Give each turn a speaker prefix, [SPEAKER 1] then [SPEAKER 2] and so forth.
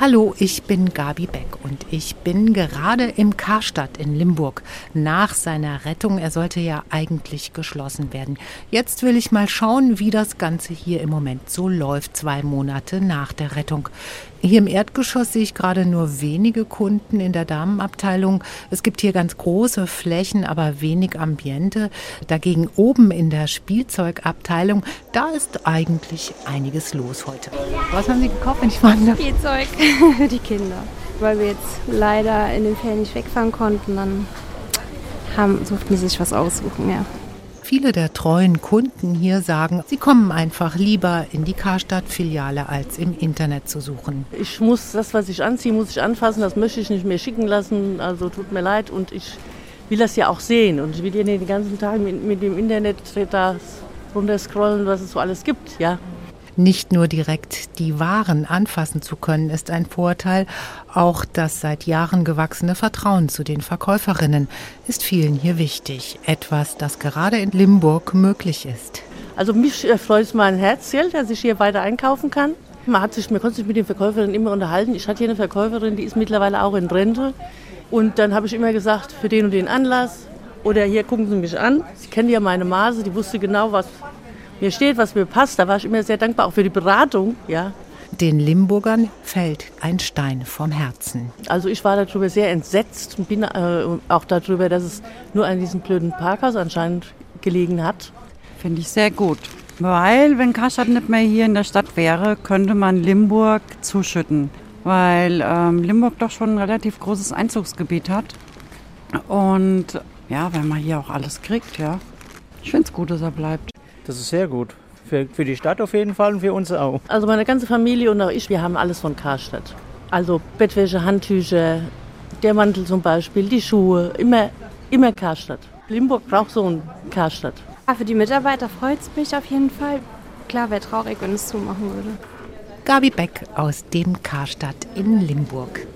[SPEAKER 1] Hallo, ich bin Gabi Beck und ich bin gerade im Karstadt in Limburg. Nach seiner Rettung, er sollte ja eigentlich geschlossen werden. Jetzt will ich mal schauen, wie das Ganze hier im Moment so läuft, zwei Monate nach der Rettung. Hier im Erdgeschoss sehe ich gerade nur wenige Kunden in der Damenabteilung. Es gibt hier ganz große Flächen, aber wenig Ambiente. Dagegen oben in der Spielzeugabteilung, da ist eigentlich einiges los heute. Was haben Sie gekauft, wenn ich fragen?
[SPEAKER 2] Spielzeug für die Kinder. Weil wir jetzt leider in den Ferien nicht wegfahren konnten, dann haben, suchten sie sich was aussuchen, ja.
[SPEAKER 1] Viele der treuen Kunden hier sagen, sie kommen einfach lieber in die Karstadt-Filiale, als im Internet zu suchen.
[SPEAKER 3] Ich muss das, was ich anziehe, muss ich anfassen, das möchte ich nicht mehr schicken lassen, also tut mir leid und ich will das ja auch sehen und ich will ja den ganzen Tag mit, mit dem Internet runterscrollen, was es so alles gibt, ja.
[SPEAKER 1] Nicht nur direkt die Waren anfassen zu können, ist ein Vorteil. Auch das seit Jahren gewachsene Vertrauen zu den Verkäuferinnen ist vielen hier wichtig. Etwas, das gerade in Limburg möglich ist.
[SPEAKER 3] Also mich freut es mein Herzchen, dass ich hier weiter einkaufen kann. Man, hat sich, man konnte sich mit den Verkäuferinnen immer unterhalten. Ich hatte hier eine Verkäuferin, die ist mittlerweile auch in Rente. Und dann habe ich immer gesagt, für den und den Anlass. Oder hier gucken Sie mich an. Sie kennen ja meine Maße, die wusste genau, was mir steht, was mir passt. Da war ich immer sehr dankbar, auch für die Beratung. Ja.
[SPEAKER 1] Den Limburgern fällt ein Stein vom Herzen.
[SPEAKER 3] Also ich war darüber sehr entsetzt und bin äh, auch darüber, dass es nur an diesem blöden Parkhaus anscheinend gelegen hat.
[SPEAKER 4] Finde ich sehr gut. Weil, wenn Karstadt nicht mehr hier in der Stadt wäre, könnte man Limburg zuschütten. Weil ähm, Limburg doch schon ein relativ großes Einzugsgebiet hat. Und ja, wenn man hier auch alles kriegt, ja. Ich finde es gut, dass er bleibt.
[SPEAKER 5] Das ist sehr gut. Für, für die Stadt auf jeden Fall und für uns auch.
[SPEAKER 3] Also meine ganze Familie und auch ich, wir haben alles von Karstadt. Also Bettwäsche, Handtücher, der Mantel zum Beispiel, die Schuhe, immer, immer Karstadt. Limburg braucht so einen Karstadt.
[SPEAKER 2] Ja, für die Mitarbeiter freut es mich auf jeden Fall. Klar, wäre traurig, wenn es zumachen würde.
[SPEAKER 1] Gabi Beck aus dem Karstadt in Limburg.